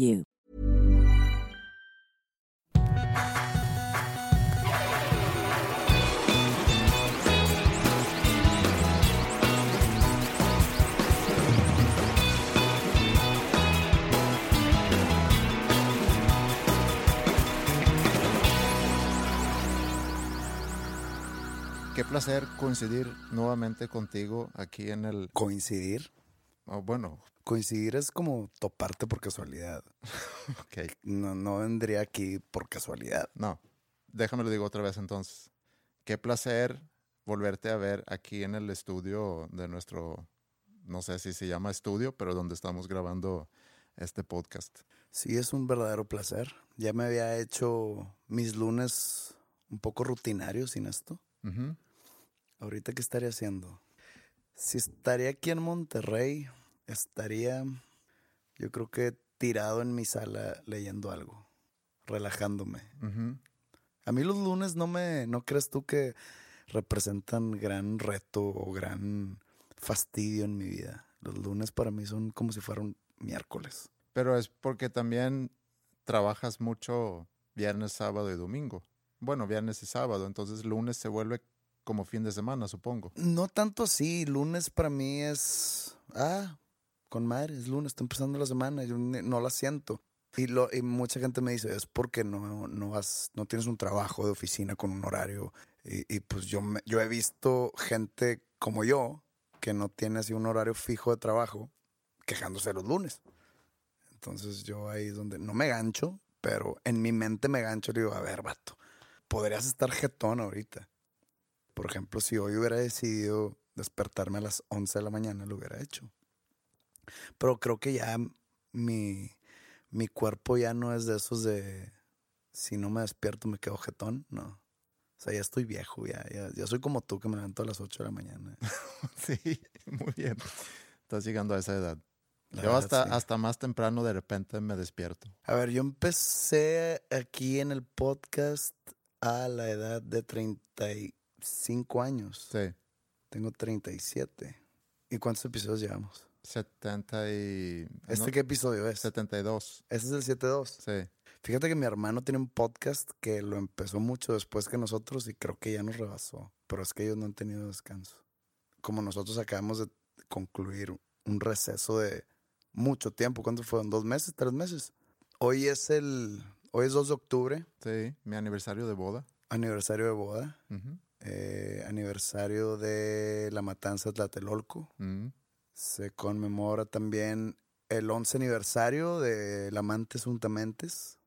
Qué placer coincidir nuevamente contigo aquí en el... ¿Coincidir? oh, bueno, Coincidir es como toparte por casualidad. ok. No, no vendría aquí por casualidad. No, déjame lo digo otra vez entonces. Qué placer volverte a ver aquí en el estudio de nuestro, no sé si se llama estudio, pero donde estamos grabando este podcast. Sí, es un verdadero placer. Ya me había hecho mis lunes un poco rutinarios sin esto. Ahorita, ¿qué estaría haciendo? Si estaría aquí en Monterrey, estaría, yo creo que tirado en mi sala leyendo algo, relajándome. A mí los lunes no me, ¿no crees tú que representan gran reto o gran fastidio en mi vida? Los lunes para mí son como si fuera un miércoles. Pero es porque también trabajas mucho viernes, sábado y domingo. Bueno, viernes y sábado, entonces lunes se vuelve como fin de semana, supongo. No tanto así, lunes para mí es, ah, con madre, es lunes, está empezando la semana, yo no la siento. Y, lo, y mucha gente me dice, es porque no, no, has, no tienes un trabajo de oficina con un horario. Y, y pues yo, me- yo he visto gente como yo, que no tiene así un horario fijo de trabajo, quejándose los lunes. Entonces yo ahí donde no me gancho, pero en mi mente me gancho y digo, a ver, vato, podrías estar jetón ahorita. Por ejemplo, si hoy hubiera decidido despertarme a las 11 de la mañana, lo hubiera hecho. Pero creo que ya mi, mi cuerpo ya no es de esos de si no me despierto me quedo jetón, no. O sea, ya estoy viejo, ya, ya, ya soy como tú que me levanto a las 8 de la mañana. Sí, muy bien. Estás llegando a esa edad. La Yo verdad, hasta, sí. hasta más temprano de repente me despierto. A ver, yo empecé aquí en el podcast a la edad de 35 años. Sí, Tengo 37. ¿Y cuántos episodios llevamos? 70 y... ¿Este no, qué episodio es? 72. Este es el 7-2. Sí. Fíjate que mi hermano tiene un podcast que lo empezó mucho después que nosotros y creo que ya nos rebasó. Pero es que ellos no han tenido descanso. Como nosotros acabamos de concluir un receso de mucho tiempo. ¿Cuánto fueron? ¿Dos meses? ¿Tres meses? Hoy es el... Hoy es 2 de octubre, Sí, mi aniversario de boda. aniversario de boda. Eh, aniversario de la matanza de Tlatelolco. Mm. Se conmemora también el 11 aniversario de la Amantes Untamentes.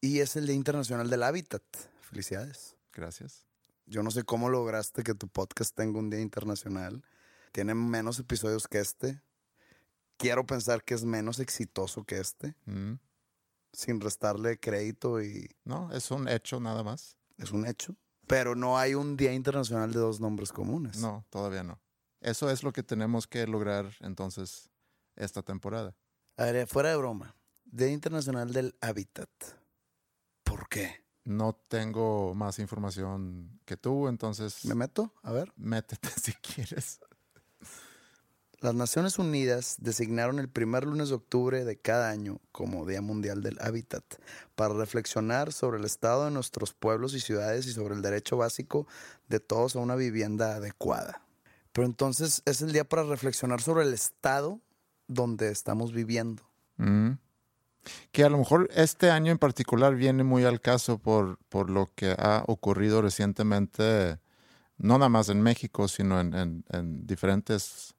Y es el Día Internacional del Hábitat. Felicidades. Gracias. Yo no sé cómo lograste que tu podcast tenga un día internacional. Tiene menos episodios que este. Quiero pensar que es menos exitoso que este. Mm. sin restarle crédito y No, es un hecho nada más. es un hecho. Pero no hay un Día Internacional de dos nombres comunes. No, todavía no. Eso es lo que tenemos que lograr entonces esta temporada. A ver, fuera de broma. Día Internacional del Hábitat. ¿Por qué? No tengo más información que tú, entonces ¿Me meto? A ver. métete si quieres. Las Naciones Unidas designaron el primer lunes de octubre de cada año como Día Mundial del Hábitat para reflexionar sobre el estado de nuestros pueblos y ciudades y sobre el derecho básico de todos a una vivienda adecuada. Pero entonces es el día para reflexionar sobre el estado donde estamos viviendo. Mm. Que a lo mejor este año en particular viene muy al caso por, por lo que ha ocurrido recientemente, no nada más en México, sino en, en- en diferentes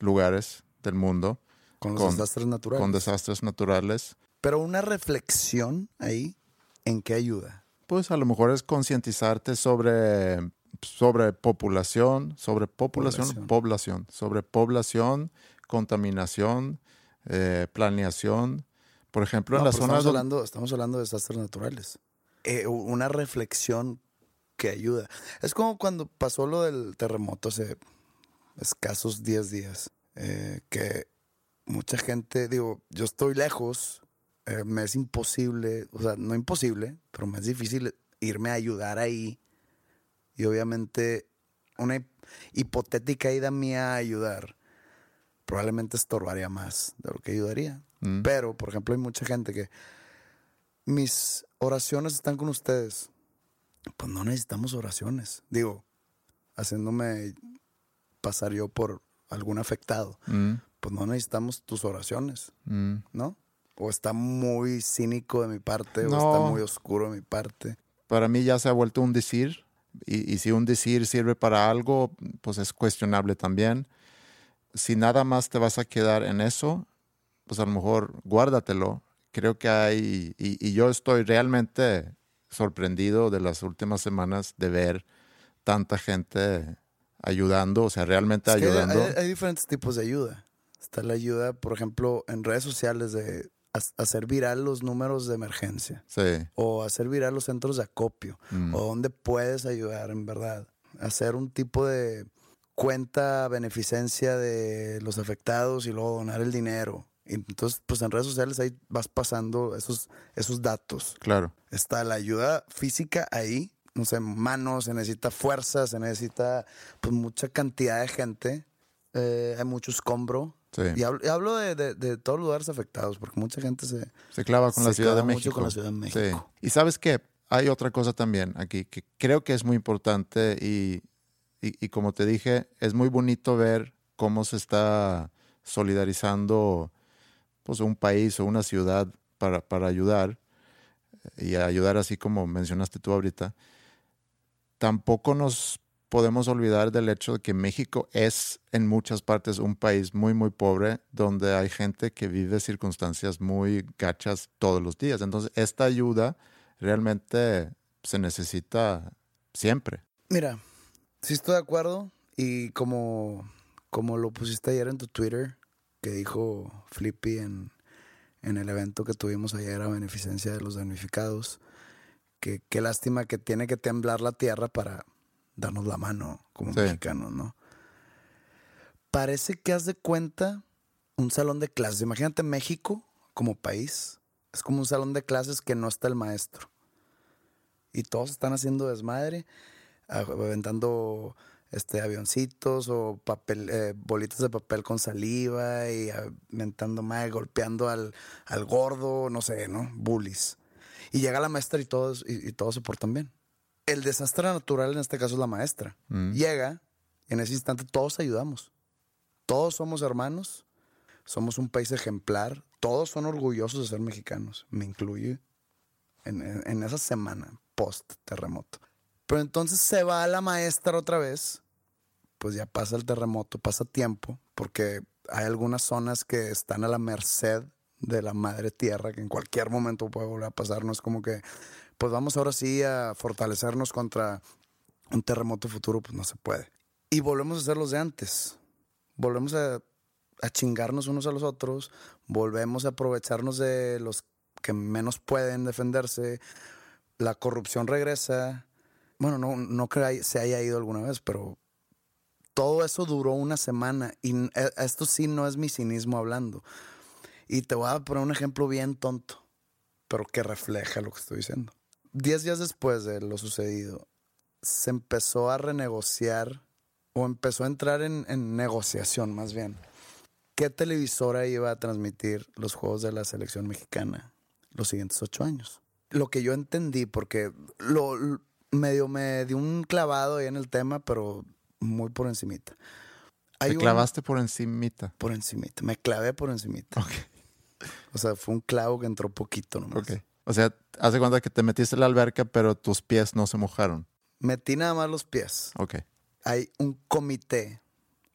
lugares del mundo Con los Con- desastres naturales. con desastres naturales. Pero una reflexión ahí, ¿en qué ayuda? Pues a lo mejor es concientizarte sobre, sobre población, sobre población, Población. población, sobre población, contaminación, eh, planeación. Por ejemplo, No, en las pero zonas estamos, donde- hablando, estamos hablando de desastres naturales. Eh, una reflexión que ayuda. Es como cuando pasó lo del terremoto hace escasos 10 días, eh, que mucha gente, digo, yo estoy lejos, eh, me es imposible, o sea, no imposible, pero me es difícil irme a ayudar ahí. Y obviamente una hip- hipotética ida mía a ayudar probablemente estorbaría más de lo que ayudaría. Mm. Pero, por ejemplo, hay mucha gente que mis oraciones están con ustedes. Pues no necesitamos oraciones. Digo, haciéndome pasar yo por algún afectado. Mm, Pues no necesitamos tus oraciones, mm. ¿no? O está muy cínico de mi parte, o está muy oscuro de mi parte. Para mí ya se ha vuelto un decir. Y, y si un decir sirve para algo, pues es cuestionable también. Si nada más te vas a quedar en eso, pues a lo mejor guárdatelo. Creo que hay, y, y yo estoy realmente sorprendido de las últimas semanas de ver tanta gente ayudando, o sea, realmente Es que ayudando. hay, hay diferentes tipos de ayuda. Está la ayuda, por ejemplo, en redes sociales de ha- hacer viral los números de emergencia. Sí. o hacer viral los centros de acopio, Mm. o donde puedes ayudar en verdad. Hacer un tipo de cuenta beneficencia de los afectados y luego donar el dinero. Y entonces, pues en redes sociales ahí vas pasando esos, esos datos. Claro. Está la ayuda física ahí, no sé, manos, se necesita fuerza, se necesita pues mucha cantidad de gente, eh, hay mucho escombro. Sí. Y hablo, y hablo de, de- de todos los lugares afectados, porque mucha gente se... Se clava con Se la Ciudad de mucho México. con la Ciudad de Sí. México. Y sabes qué, hay otra cosa también aquí que creo que es muy importante y, y- y como te dije, es muy bonito ver cómo se está solidarizando pues, un país o una ciudad para, para ayudar y ayudar así como mencionaste tú ahorita. Tampoco nos podemos olvidar del hecho de que México es en muchas partes un país muy, muy pobre, donde hay gente que vive circunstancias muy gachas todos los días. Entonces, esta ayuda realmente se necesita siempre. Mira, sí estoy de acuerdo y como, como lo pusiste ayer en tu Twitter, que dijo Flippy en, en el evento que tuvimos ayer a beneficencia de los damnificados, que qué lástima que tiene que temblar la tierra para darnos la mano como Sí. mexicanos, ¿no? Parece que haz de cuenta un salón de clases. Imagínate México como país. Es como un salón de clases que no está el maestro. Y todos están haciendo desmadre aventando este avioncitos o papel eh, bolitas de papel con saliva y aventando mal, golpeando al, al gordo, no sé, ¿no? Bullies. Y llega la maestra y todos, y, y todos se portan bien. El desastre natural en este caso es la maestra. Mm. Llega en ese instante todos ayudamos. Todos somos hermanos, somos un país ejemplar, todos son orgullosos de ser mexicanos, me incluye en, en- en esa semana post terremoto. Pero entonces se va la maestra otra vez, pues ya pasa el terremoto, pasa tiempo, porque hay algunas zonas que están a la merced de la madre tierra, que en cualquier momento puede volver a pasar. No es como que, pues vamos ahora sí a fortalecernos contra un terremoto futuro, pues no se puede. Y volvemos a ser los de antes. Volvemos a, a chingarnos unos a los otros, volvemos a aprovecharnos de los que menos pueden defenderse, la corrupción regresa. Bueno, no, no que se haya ido alguna vez, pero todo eso duró una semana y e, esto sí no es mi cinismo hablando. Y te voy a poner un ejemplo bien tonto, pero que refleja lo que estoy diciendo. Diez días después de lo sucedido, se empezó a renegociar o empezó a entrar en, en negociación más bien. ¿Qué televisora iba a transmitir los juegos de la selección mexicana los siguientes ocho años? Lo que yo entendí, porque lo medio me dio un clavado ahí en el tema, pero muy por encimita. Hay ¿Te clavaste por encimita? Por encimita. Me clavé por encimita. Ok. O sea, fue un clavo que entró poquito nomás. Ok. O sea, hace cuenta que te metiste en la alberca, pero tus pies no se mojaron. Metí nada más los pies. Ok. Hay un comité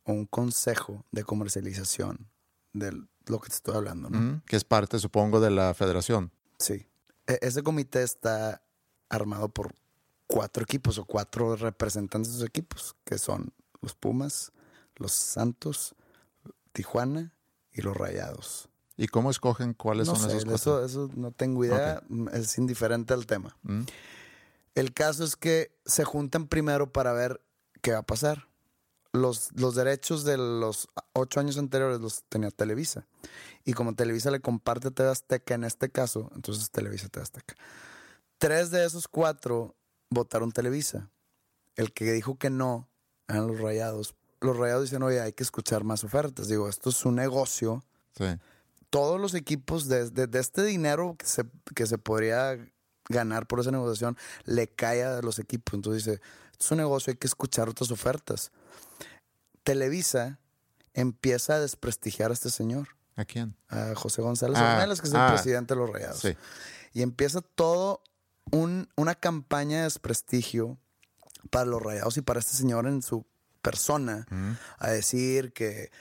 o un consejo de comercialización de lo que te estoy hablando, ¿no? que es parte, supongo, de la federación. Sí. E-, ese comité está armado por cuatro equipos o cuatro representantes de esos equipos, que son los Pumas, los Santos, Tijuana y los Rayados. ¿Y cómo escogen cuáles son esos eso, eso no tengo idea, es indiferente al tema. Mm. El caso es que se juntan primero para ver qué va a pasar. Los, los derechos de los ocho años anteriores los tenía Televisa. Y como Televisa le comparte a TV Azteca en este caso, entonces Televisa TV Azteca. Tres de esos cuatro votaron Televisa. El que dijo que no eran los rayados. Los rayados dicen, oye, hay que escuchar más ofertas. Digo, esto es un negocio. Todos los equipos de, de, este dinero que se, que se podría ganar por esa negociación le cae a los equipos. Entonces dice, es un negocio, hay que escuchar otras ofertas. Televisa empieza a desprestigiar a este señor. ¿A quién? A José González ah, que es el ah. presidente de los Rayados. Y empieza todo una campaña de desprestigio para los rayados y para este señor en su persona a decir que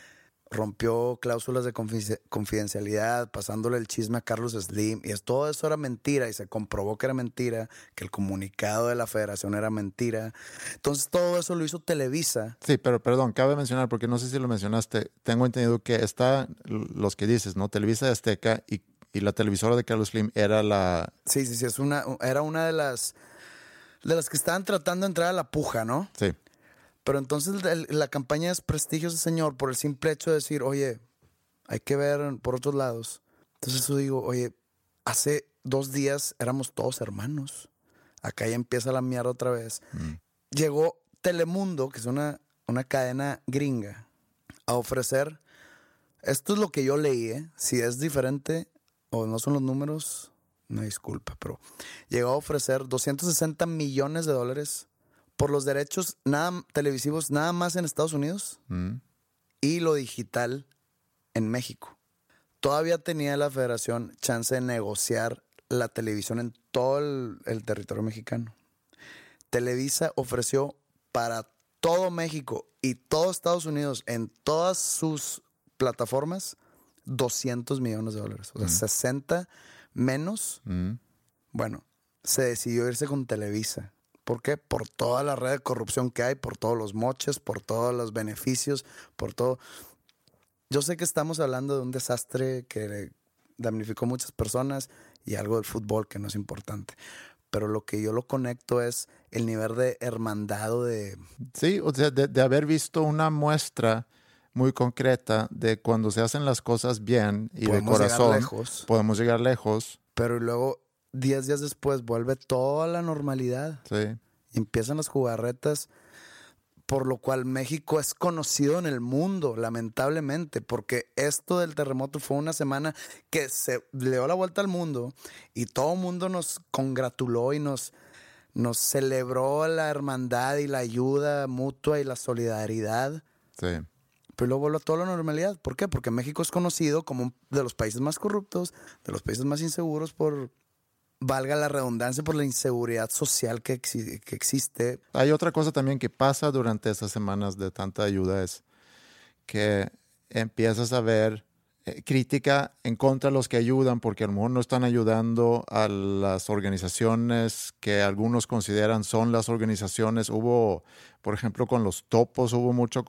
rompió cláusulas de confidencialidad, pasándole el chisme a Carlos Slim, y es, todo eso era mentira, y se comprobó que era mentira, que el comunicado de la federación era mentira. Entonces todo eso lo hizo Televisa. Sí, pero perdón, cabe mencionar, porque no sé si lo mencionaste, tengo entendido que está los que dices, ¿no? Televisa de Azteca y y la televisora de Carlos Slim era la... Sí, sí, sí, es una, era una de las, de las que estaban tratando de entrar a la puja, ¿no? Sí. Pero entonces la campaña es prestigio ese señor por el simple hecho de decir, oye, hay que ver por otros lados. Entonces yo digo, oye, hace dos días éramos todos hermanos. Acá ya empieza la mierda otra vez. Mm. Llegó Telemundo, que es una, una cadena gringa, a ofrecer, esto es lo que yo leí, ¿eh? si es diferente, o no son los números, no disculpa, pero llegó a ofrecer 260 millones de dólares por los derechos nada, televisivos nada más en Estados Unidos mm. y lo digital en México. Todavía tenía la federación chance de negociar la televisión en todo el territorio mexicano. Televisa ofreció para todo México y todo Estados Unidos en todas sus plataformas 200 millones de dólares. O sea, 60 menos. Bueno, se decidió irse con Televisa. ¿Por qué? Por toda la red de corrupción que hay, por todos los moches, por todos los beneficios, por todo. Yo sé que estamos hablando de un desastre que damnificó muchas personas y algo del fútbol que no es importante. Pero lo que yo lo conecto es el nivel de hermandad de... Sí, o sea, de haber visto una muestra muy concreta de cuando se hacen las cosas bien y de corazón, lejos, podemos llegar lejos. Pero luego, diez días después, vuelve toda la normalidad. Sí. Y empiezan las jugarretas, por lo cual México es conocido en el mundo, lamentablemente, porque esto del terremoto fue una semana que se le dio la vuelta al mundo y todo el mundo nos congratuló y nos, nos celebró la hermandad y la ayuda mutua y la solidaridad. Sí pero luego vuelve a toda la normalidad. ¿Por qué? Porque México es conocido como de los países más corruptos, de los países más inseguros por, valga la redundancia, por la inseguridad social que, que existe. Hay otra cosa también que pasa durante esas semanas de tanta ayuda, es que empiezas a ver eh, crítica en contra de los que ayudan porque a lo mejor no están ayudando a las organizaciones que algunos consideran son las organizaciones. Hubo, por ejemplo, con los topos hubo mucho,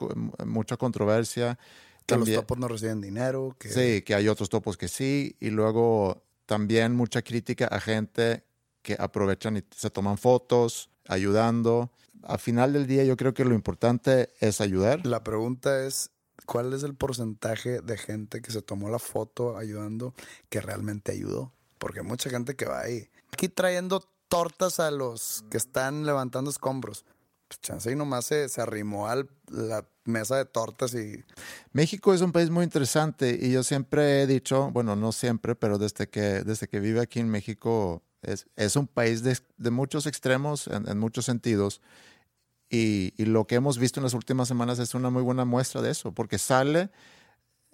mucha controversia. Que los topos no reciben dinero. Sí, que hay otros topos que sí. Y luego también mucha crítica a gente que aprovechan y se toman fotos ayudando. Al final del día yo creo que lo importante es ayudar. La pregunta es, ¿cuál es el porcentaje de gente que se tomó la foto ayudando que realmente ayudó? Porque hay mucha gente que va ahí. Aquí trayendo tortas a los que están levantando escombros. Pues chance y nomás se, se arrimó a la mesa de tortas y... México es un país muy interesante y yo siempre he dicho, bueno, no siempre, pero desde que, desde que vive aquí en México es, es un país de, de muchos extremos en, en muchos sentidos. Y, y, lo que hemos visto en las últimas semanas es una muy buena muestra de eso, porque sale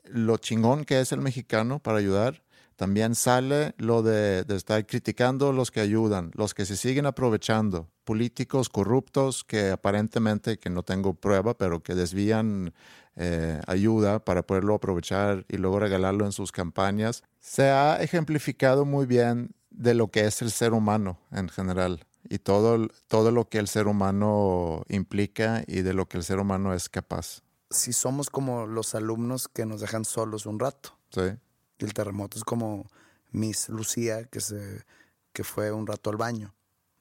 lo chingón que es el mexicano para ayudar, también sale lo de, de, estar criticando los que ayudan, los que se siguen aprovechando, políticos corruptos que aparentemente, que no tengo prueba, pero que desvían eh, ayuda para poderlo aprovechar y luego regalarlo en sus campañas. Se ha ejemplificado muy bien de lo que es el ser humano en general y todo, todo lo que el ser humano implica y de lo que el ser humano es capaz. Si somos como los alumnos que nos dejan solos un rato. Sí. El terremoto es como Miss Lucía, que, se, que fue un rato al baño.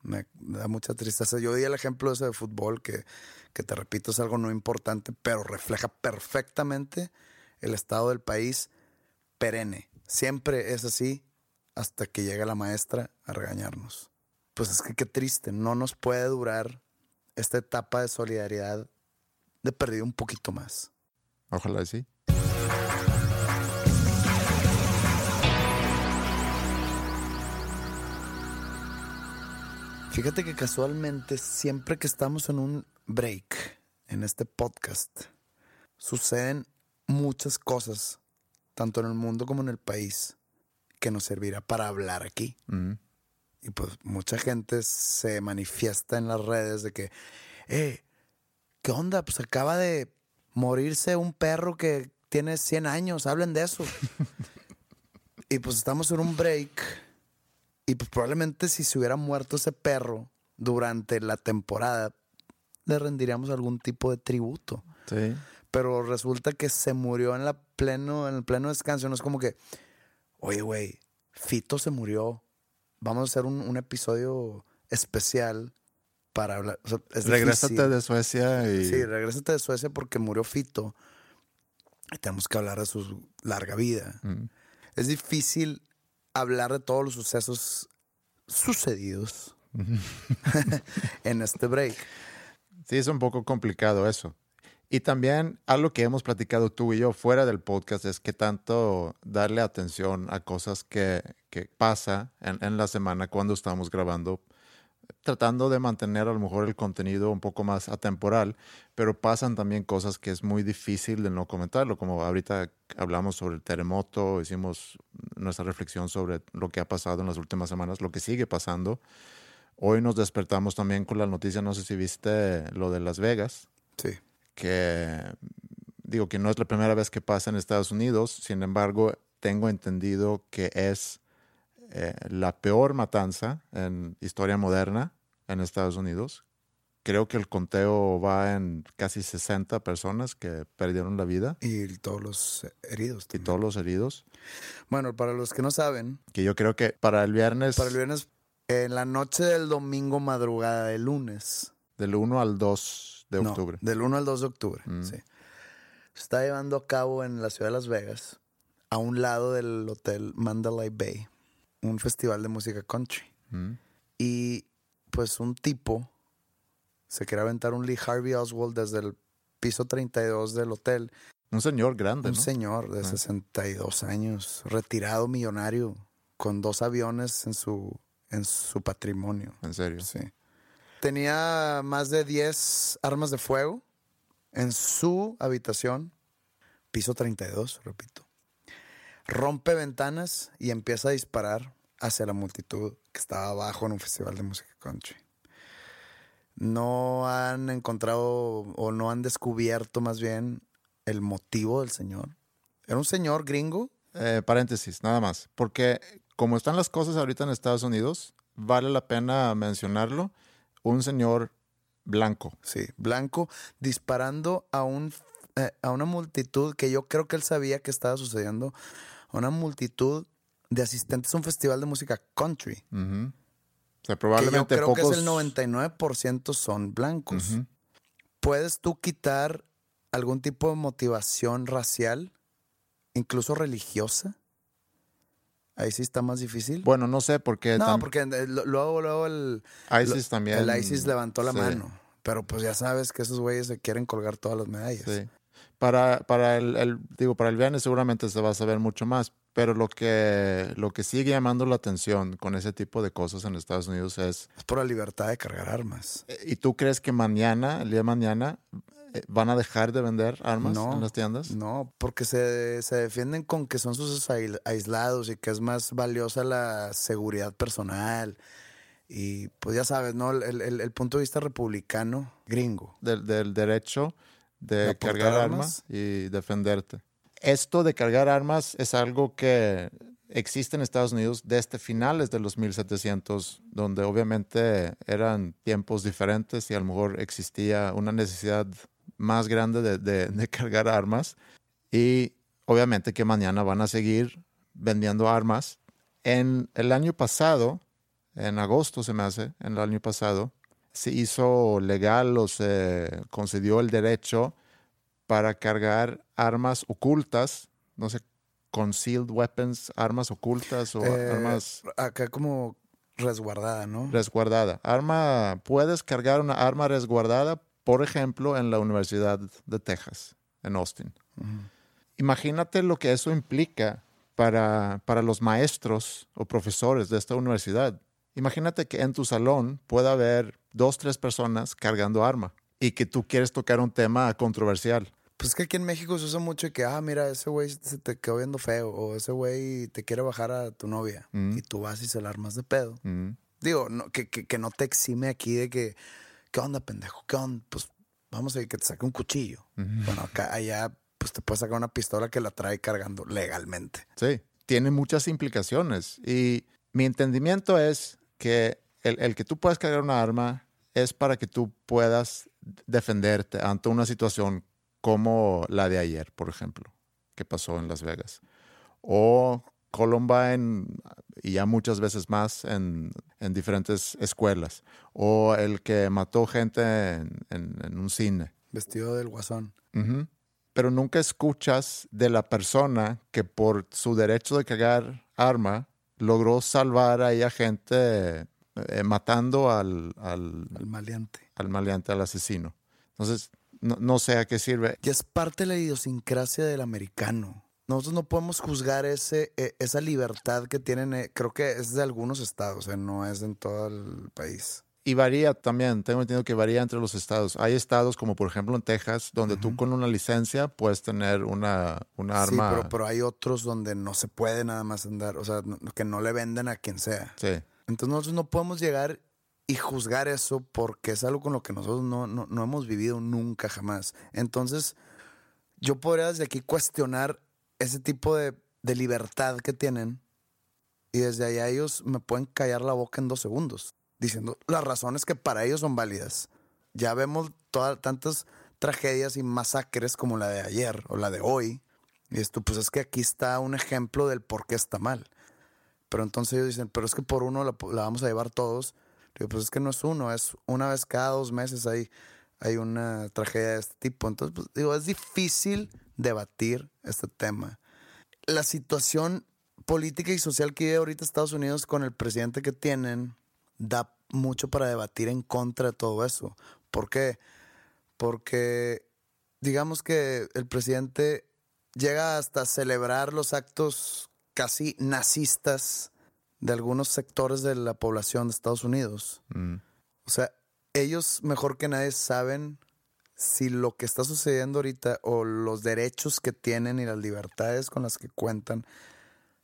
Me da mucha tristeza. Yo di el ejemplo ese de fútbol, que, que te repito, es algo no importante, pero refleja perfectamente el estado del país perenne. Siempre es así hasta que llega la maestra a regañarnos. Pues es que qué triste, no nos puede durar esta etapa de solidaridad de perdido un poquito más. Ojalá sí. Fíjate que casualmente siempre que estamos en un break en este podcast, suceden muchas cosas, tanto en el mundo como en el país, que nos servirá para hablar aquí. Mm. Y pues mucha gente se manifiesta en las redes de que, eh, ¿qué onda? Pues acaba de morirse un perro que tiene 100 años, hablen de eso. y pues estamos en un break y pues probablemente si se hubiera muerto ese perro durante la temporada, le rendiríamos algún tipo de tributo. Sí. Pero resulta que se murió en, la pleno, en el pleno descanso. No es como que, oye, güey, Fito se murió. Vamos a hacer un, un episodio especial para hablar. O sea, es regrésate difícil. de Suecia y. Sí, regrésate de Suecia porque murió Fito. Y tenemos que hablar de su larga vida. Mm. Es difícil hablar de todos los sucesos sucedidos en este break. Sí, es un poco complicado eso. Y también algo que hemos platicado tú y yo fuera del podcast es que tanto darle atención a cosas que, que pasa en, en, la semana cuando estamos grabando, tratando de mantener a lo mejor el contenido un poco más atemporal, pero pasan también cosas que es muy difícil de no comentarlo, como ahorita hablamos sobre el terremoto, hicimos nuestra reflexión sobre lo que ha pasado en las últimas semanas, lo que sigue pasando. Hoy nos despertamos también con la noticia, no sé si viste lo de Las Vegas. Sí que digo que no es la primera vez que pasa en Estados Unidos, sin embargo, tengo entendido que es eh, la peor matanza en historia moderna en Estados Unidos. Creo que el conteo va en casi 60 personas que perdieron la vida. Y todos los heridos. También. Y todos los heridos. Bueno, para los que no saben. Que yo creo que para el viernes. Para el viernes, en la noche del domingo, madrugada del lunes. Del 1 al 2 de no, octubre. Del 1 al 2 de octubre, Mm. sí. Se está llevando a cabo en la ciudad de Las Vegas, a un lado del hotel Mandalay Bay, un festival de música country. Mm. Y pues un tipo se quería aventar un Lee Harvey Oswald desde el piso 32 del hotel. Un señor grande, Un ¿no? señor de Ah. 62 años, retirado millonario, con dos aviones en su, en su patrimonio. En serio. Sí. Tenía más de 10 armas de fuego en su habitación, piso 32, repito. Rompe ventanas y empieza a disparar hacia la multitud que estaba abajo en un festival de música country. No han encontrado o no han descubierto más bien el motivo del señor. Era un señor gringo. Eh, paréntesis, nada más. Porque como están las cosas ahorita en Estados Unidos, vale la pena mencionarlo. Un señor blanco. Sí, blanco, disparando a, un, eh, a una multitud que yo creo que él sabía que estaba sucediendo, a una multitud de asistentes a un festival de música country. Ujú. O sea, Que yo probablemente creo pocos... que es el 99% son blancos. ¿Puedes tú quitar algún tipo de motivación racial, incluso religiosa? Ahí sí está más difícil. Bueno, no sé, porque no, tam- porque eh, lo- luego, luego el, ISIS lo- también... el ISIS levantó la sí. mano. Pero pues ya sabes que esos güeyes se quieren colgar todas las medallas. Sí. Para, para el, el- digo, para el viernes seguramente se va a saber mucho más, pero lo que, lo que sigue llamando la atención con ese tipo de cosas en Estados Unidos es, Es por la libertad de cargar armas. eh, ¿y tú crees que mañana, el día de mañana, eh, van a dejar de vender armas No, en las tiendas? No, porque se, se defienden con que son sus aisl- aislados y que es más valiosa la seguridad personal. Y pues ya sabes, ¿no? El, el- el punto de vista republicano, gringo. Del, del derecho de, ¿De aportar cargar armas? armas y defenderte. Esto de cargar armas es algo que existe en Estados Unidos desde finales de los 1700, donde obviamente eran tiempos diferentes y a lo mejor existía una necesidad más grande de, de- cargar armas. Y obviamente que mañana van a seguir vendiendo armas. En el año pasado, en agosto se me hace, en el año pasado, se hizo legal o se concedió el derecho para cargar armas ocultas, no sé, concealed weapons, armas ocultas o Eh, armas Acá como resguardada, ¿no? resguardada. Arma, puedes cargar una arma resguardada, por ejemplo, en la Universidad de Texas, en Austin. Imagínate lo que eso implica para, para los maestros o profesores de esta universidad. Imagínate que en tu salón pueda haber dos, tres personas cargando arma y que tú quieres tocar un tema controversial. Pues es que aquí en México se usa mucho que, ah, mira, ese güey se te quedó viendo feo o ese güey te quiere bajar a tu novia Mm. y tú vas y se la armas de pedo. Mm, Digo, no, que, que, que no te exime aquí de que, ¿qué onda, pendejo? ¿Qué onda? Pues vamos a ir que te saque un cuchillo. Bueno, acá, allá, pues te puedes sacar una pistola que la trae cargando legalmente. Sí, tiene muchas implicaciones. Y mi entendimiento es que el, el que tú puedas cargar una arma es para que tú puedas defenderte ante una situación como la de ayer, por ejemplo, que pasó en Las Vegas. O Columbine y ya muchas veces más en, en diferentes escuelas. O el que mató gente en- en- en un cine. Vestido del guasón. Pero nunca escuchas de la persona que por su derecho de cargar arma logró salvar ahí a gente eh, matando al, al, al maleante. al maleante, al asesino. Entonces, no, no sé a qué sirve. Y es parte de la idiosincrasia del americano. Nosotros no podemos juzgar ese, eh, esa libertad que tienen, eh, creo que es de algunos estados, eh, no es en todo el país. Y varía también, tengo entendido que varía entre los estados. Hay estados como por ejemplo en Texas, donde tú con una licencia puedes tener una, una arma. Sí, pero, pero hay otros donde no se puede nada más andar, o sea, no- que no le venden a quien sea. Sí, Entonces nosotros no podemos llegar y juzgar eso porque es algo con lo que nosotros no, no, no hemos vivido nunca jamás. Entonces yo podría desde aquí cuestionar ese tipo de, de libertad que tienen y desde allá ellos me pueden callar la boca en dos segundos diciendo las razones que para ellos son válidas. Ya vemos todas tantas tragedias y masacres como la de ayer o la de hoy. Y esto, pues es que aquí está un ejemplo del por qué está mal. Pero entonces ellos dicen, pero es que por uno la, la vamos a llevar todos. Pues es que no es uno, es una vez cada dos meses hay, hay una tragedia de este tipo. Entonces, pues, digo, es difícil debatir este tema. La situación política y social que vive ahorita Estados Unidos con el presidente que tienen da mucho para debatir en contra de todo eso. ¿Por qué? Porque digamos que el presidente llega hasta celebrar los actos casi nazistas de algunos sectores de la población de Estados Unidos. mm, O sea, ellos mejor que nadie saben si lo que está sucediendo ahorita o los derechos que tienen y las libertades con las que cuentan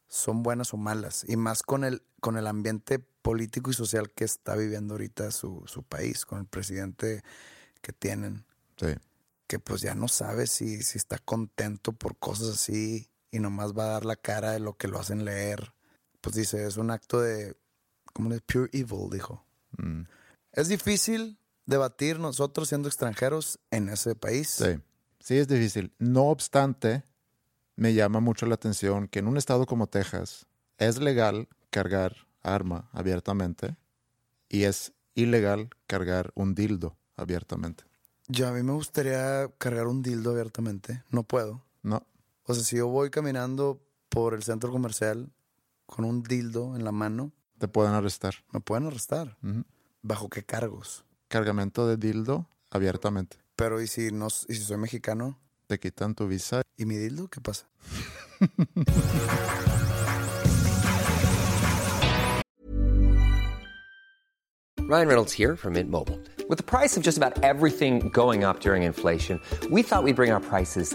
son buenas o malas. Y más con el, con el ambiente político y social que está viviendo ahorita su, su país, con el presidente que tienen sí. que pues ya no sabe si, si está contento por cosas así y nomás va a dar la cara de lo que lo hacen leer. Pues dice, es un acto de, como de pure evil, dijo. mm, Es difícil debatir nosotros siendo extranjeros en ese país. Sí, sí es difícil. No obstante, me llama mucho la atención que en un estado como Texas, es legal cargar arma abiertamente y es ilegal cargar un dildo abiertamente. Yo a mí me gustaría cargar un dildo abiertamente. No puedo. No, O sea, si yo voy caminando por el centro comercial con un dildo en la mano, te pueden arrestar. me pueden arrestar. ¿Bajo qué cargos? Cargamento de dildo abiertamente. Pero ¿y si, no, y si soy mexicano? Te quitan tu visa. ¿Y mi dildo? ¿Qué pasa? Ryan Reynolds here from Mint Mobile. With the price of just about everything going up during inflation, we thought we'd bring our prices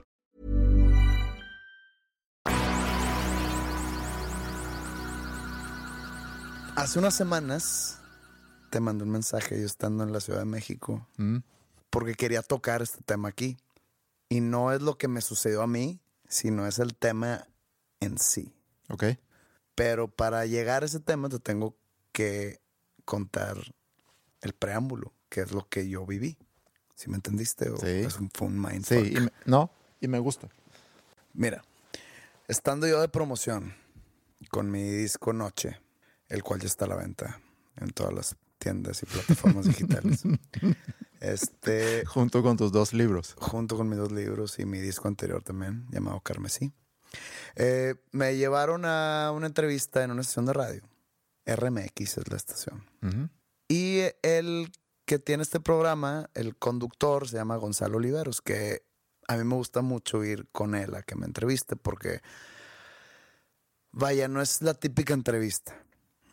Hace unas semanas te mandé un mensaje yo estando en la Ciudad de México Mm. porque quería tocar este tema aquí. Y no es lo que me sucedió a mí, sino es el tema en sí. ¿Ok? Pero para llegar a ese tema te tengo que contar el preámbulo, que es lo que yo viví. ¿Sí me entendiste? ¿O Sí. es un, fue un mindfuck? Sí, y me- no, y me gusta. Mira, estando yo de promoción con mi disco Noche, el cual ya está a la venta en todas las tiendas y plataformas digitales. Este, Junto con tus dos libros. junto con mis dos libros y mi disco anterior también, llamado Carmesí. Eh, me llevaron a una entrevista en una estación de radio. RMX es la estación. Ujú. Y el que tiene este programa, el conductor, se llama Gonzalo Oliveros, que a mí me gusta mucho ir con él a que me entreviste porque, vaya, no es la típica entrevista.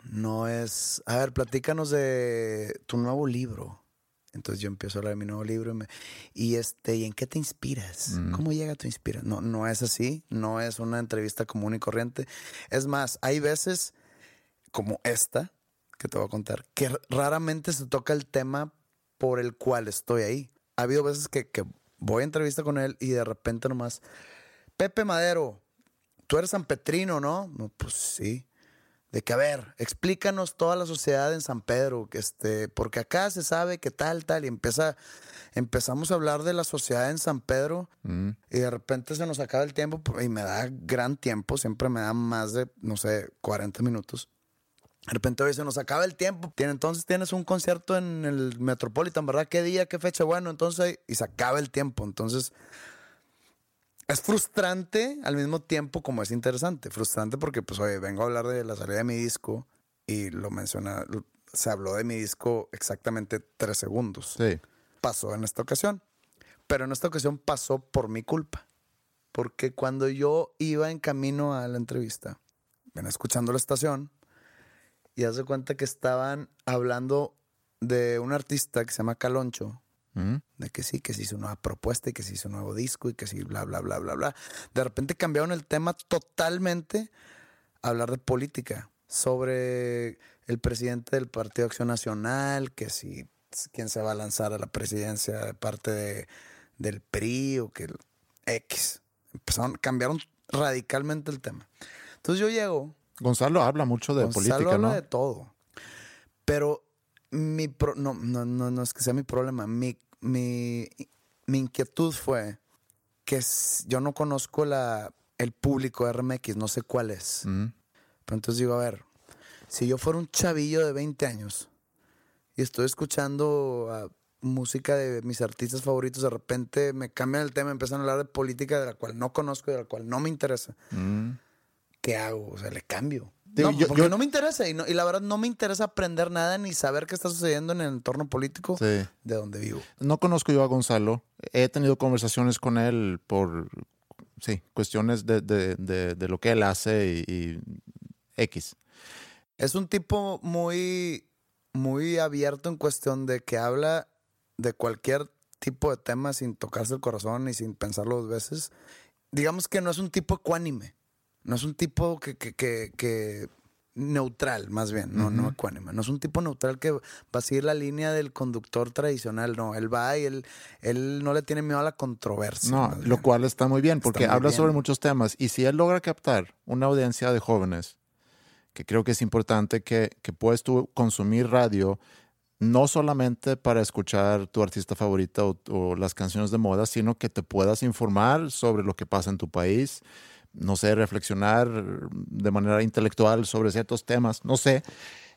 No es, a ver, platícanos de tu nuevo libro. Entonces yo empiezo a hablar de mi nuevo libro y, me- y este, ¿y en qué te inspiras? Mm. ¿Cómo llega tu inspiración? No, no es así, no es una entrevista común y corriente. Es más, hay veces como esta, que te voy a contar, que raramente se toca el tema por el cual estoy ahí. Ha habido veces que, que voy a entrevista con él y de repente nomás, Pepe Madero, tú eres sanpetrino, ¿no? No, pues sí. De que, a ver, explícanos toda la sociedad en San Pedro, que este, porque acá se sabe que tal, tal, y empieza, empezamos a hablar de la sociedad en San Pedro Mm. y de repente se nos acaba el tiempo y me da gran tiempo, siempre me da más de, no sé, 40 minutos. De repente hoy se nos acaba el tiempo. Entonces tienes un concierto en el Metropolitan, ¿verdad? ¿Qué día, qué fecha? Bueno, entonces, y se acaba el tiempo. Entonces, es frustrante al mismo tiempo como es interesante. Frustrante porque, pues, oye, vengo a hablar de la salida de mi disco y lo menciona, se habló de mi disco exactamente tres segundos Sí. pasó en esta ocasión. Pero en esta ocasión pasó por mi culpa. Porque cuando yo iba en camino a la entrevista, ven escuchando la estación, y haz de cuenta que estaban hablando de un artista que se llama Caloncho. De que sí, que se hizo una propuesta y que se hizo un nuevo disco y que sí, bla, bla, bla, bla, bla. De repente cambiaron el tema totalmente a hablar de política, sobre el presidente del Partido Acción Nacional, que si quién se va a lanzar a la presidencia de parte de, del PRI o que el X. Empezaron, cambiaron radicalmente el tema. Entonces yo llego Gonzalo habla mucho de Gonzalo política, habla ¿no? de todo. Pero mi pro- no, no, no, no es que sea mi problema. Mi, mi, mi inquietud fue que yo no conozco la, el público de RMX, no sé cuál es. Mm. Pero entonces digo, a ver, si yo fuera un chavillo de 20 años y estoy escuchando música de mis artistas favoritos, de repente me cambian el tema, empiezan a hablar de política de la cual no conozco y de la cual no me interesa. Mm. ¿Qué hago? O sea, le cambio. Digo, no, yo- porque yo- no me interesa y, no- y la verdad no me interesa aprender nada ni saber qué está sucediendo en el entorno político Sí. de donde vivo. No conozco yo a Gonzalo. He tenido conversaciones con él por, sí, cuestiones de, de- de- de lo que él hace y, y X. Es un tipo muy, muy abierto en cuestión de que habla de cualquier tipo de tema sin tocarse el corazón y sin pensarlo dos veces. Digamos que no es un tipo ecuánime. No es un tipo que, que, que, que- neutral, más bien, no, no ecuánime. No es un tipo neutral que va a seguir la línea del conductor tradicional. No, él va y él, él no le tiene miedo a la controversia. No, lo bien. cual está muy bien porque muy habla bien. sobre muchos temas. Y si él logra captar una audiencia de jóvenes, que creo que es importante que, que puedes tú consumir radio no solamente para escuchar tu artista favorita o, o las canciones de moda, sino que te puedas informar sobre lo que pasa en tu país, no sé, reflexionar de manera intelectual sobre ciertos temas, no sé.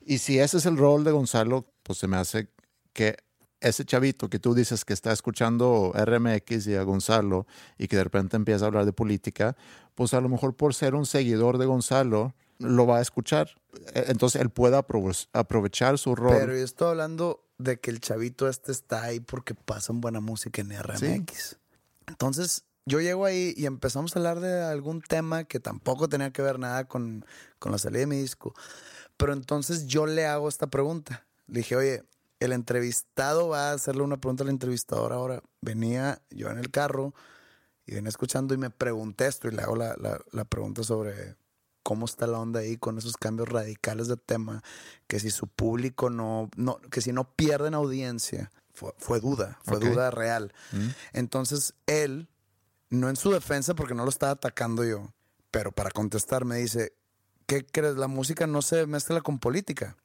Y si ese es el rol de Gonzalo, pues se me hace que ese chavito que tú dices que está escuchando RMX y a Gonzalo y que de repente empieza a hablar de política, pues a lo mejor por ser un seguidor de Gonzalo, lo va a escuchar. E- Entonces él pueda aprove- aprovechar su rol. Pero yo estoy hablando de que el chavito este está ahí porque pasan buena música en RMX. Entonces, yo llego ahí y empezamos a hablar de algún tema que tampoco tenía que ver nada con, con la salida de mi disco. Pero entonces yo le hago esta pregunta. Le dije, oye, el entrevistado va a hacerle una pregunta al entrevistador ahora. Venía yo en el carro y venía escuchando y me pregunté esto y le hago la, la- la pregunta sobre cómo está la onda ahí con esos cambios radicales de tema, que si su público no, no que si no pierden audiencia, fue, fue duda, fue Ok. duda real. Entonces él, no en su defensa porque no lo estaba atacando yo, pero para contestar me dice, ¿qué crees? La música no se mezcla con política.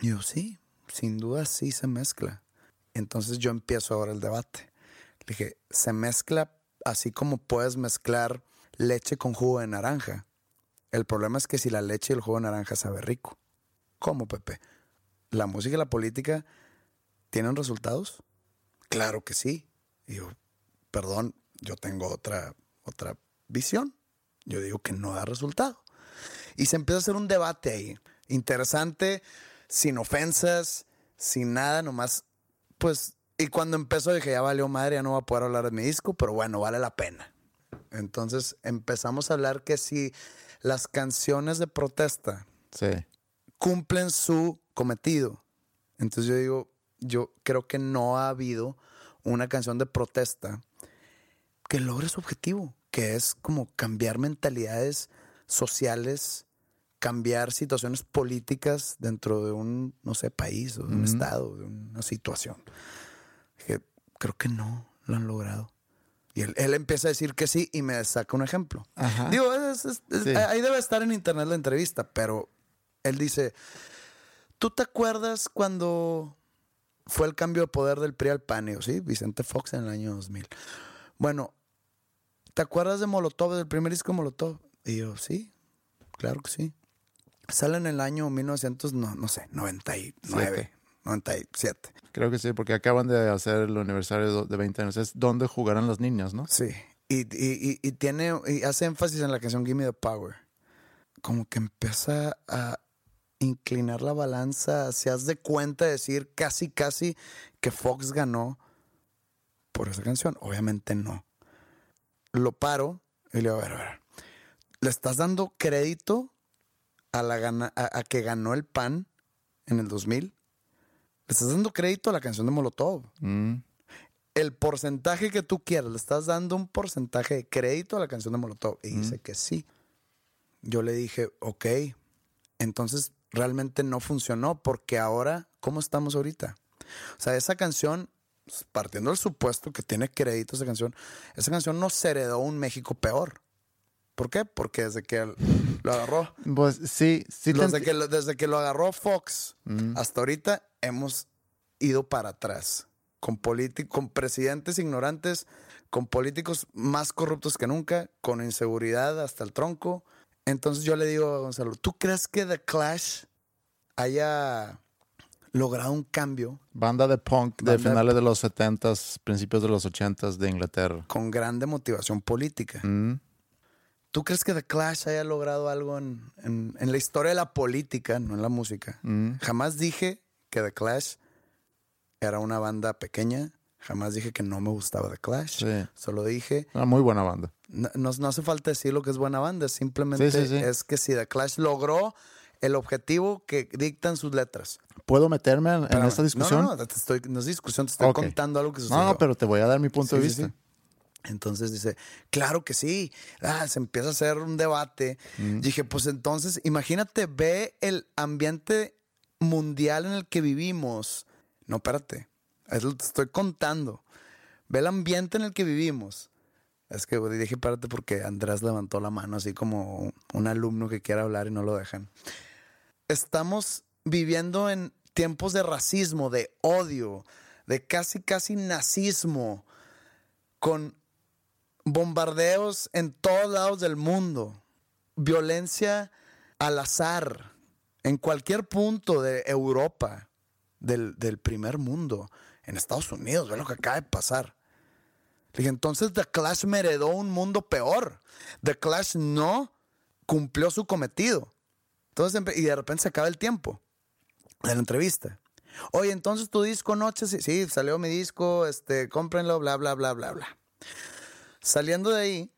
Y yo, sí, sin duda sí se mezcla. Entonces yo empiezo ahora el debate. Le dije, se mezcla así como puedes mezclar leche con jugo de naranja. El problema es que si la leche y el jugo de naranja sabe rico. ¿Cómo, Pepe? ¿La música y la política tienen resultados? Claro que sí. Y yo, perdón, yo tengo otra, otra visión. Yo digo que no da resultado. Y se empieza a hacer un debate ahí. Interesante, sin ofensas, sin nada, nomás, pues, y cuando empezó dije, ya valió madre, ya no va a poder hablar de mi disco, pero bueno, vale la pena. Entonces empezamos a hablar que si las canciones de protesta Sí. cumplen su cometido. Entonces yo digo, yo creo que no ha habido una canción de protesta que logre su objetivo, que es como cambiar mentalidades sociales, cambiar situaciones políticas dentro de un, no sé, país o de un estado, de una situación. Dije, creo que no lo han logrado. Y él, él empieza a decir que sí y me saca un ejemplo. Ajá. Digo, es- es- es- Sí. ahí debe estar en internet la entrevista, pero él dice, ¿tú te acuerdas cuando fue el cambio de poder del PRI al PAN? Y yo, sí, Vicente Fox en el año 2000. Bueno, ¿te acuerdas de Molotov, del primer disco de Molotov? Y yo, sí, claro que sí. Sale en el año 1900, no, no sé, 99, 97. Creo que sí, porque acaban de hacer el aniversario de 20 años. Es donde jugarán las niñas, ¿no? Sí. Y, y- y- tiene, y hace énfasis en la canción Give Me the Power. Como que empieza a inclinar la balanza, se has de cuenta de decir casi, casi que Fox ganó por esa canción. Obviamente no. Lo paro y le digo, a ver, a ver. ¿Le estás dando crédito a, la gana, a, a que ganó el PAN en el 2000? ¿Le estás dando crédito a la canción de Molotov? Mm. el porcentaje que tú quieras, le estás dando un porcentaje de crédito a la canción de Molotov. Y dice que sí. Yo le dije, ok, entonces realmente no funcionó porque ahora, ¿cómo estamos ahorita? O sea, esa canción, partiendo del supuesto que tiene crédito esa canción, esa canción nos heredó un México peor. ¿Por qué? Porque desde que lo agarró, Pues sí, sí. desde, que lo, desde que lo agarró Fox Mm. hasta ahorita hemos ido para atrás. Con, con presidentes ignorantes, con políticos más corruptos que nunca, con inseguridad hasta el tronco. Entonces yo le digo a Gonzalo, ¿tú crees que The Clash haya logrado un cambio Banda de punk de Banda de finales de los 70s, principios de los 80s de Inglaterra. con grande motivación política? Mm. ¿Tú crees que The Clash haya logrado algo en, en- en la historia de la política, no en la música? Mm. Jamás dije que The Clash era una banda pequeña. Jamás dije que no me gustaba The Clash. Sí. Solo dije, Una muy buena banda. no, no- no hace falta decir lo que es buena banda. Simplemente Sí, sí, sí. es que si The Clash logró el objetivo que dictan sus letras. ¿Puedo meterme en, esta discusión? No, no, no, te estoy, no es discusión, te estoy contando algo que sucedió. No, no, pero te voy a dar mi punto de Sí, vista. sí. Entonces dice, claro que sí. Ah, se empieza a hacer un debate. Mm. Dije, pues entonces, imagínate, ve el ambiente mundial en el que vivimos. No, espérate. Es lo que te estoy contando. Ve el ambiente en el que vivimos. Es que dije, espérate, porque Andrés levantó la mano así como un alumno que quiere hablar y no lo dejan. Estamos viviendo en tiempos de racismo, de odio, de casi, casi nazismo, con bombardeos en todos lados del mundo, violencia al azar, en cualquier punto de Europa, del, del primer mundo, en Estados Unidos, ve lo que acaba de pasar. Entonces The Clash me heredó un mundo peor. The Clash no cumplió su cometido. Entonces, y de repente se acaba el tiempo de la entrevista. Oye, entonces tu disco Noche, sí, salió mi disco, este, cómprenlo, bla, bla, bla, bla, bla. Saliendo de ahí,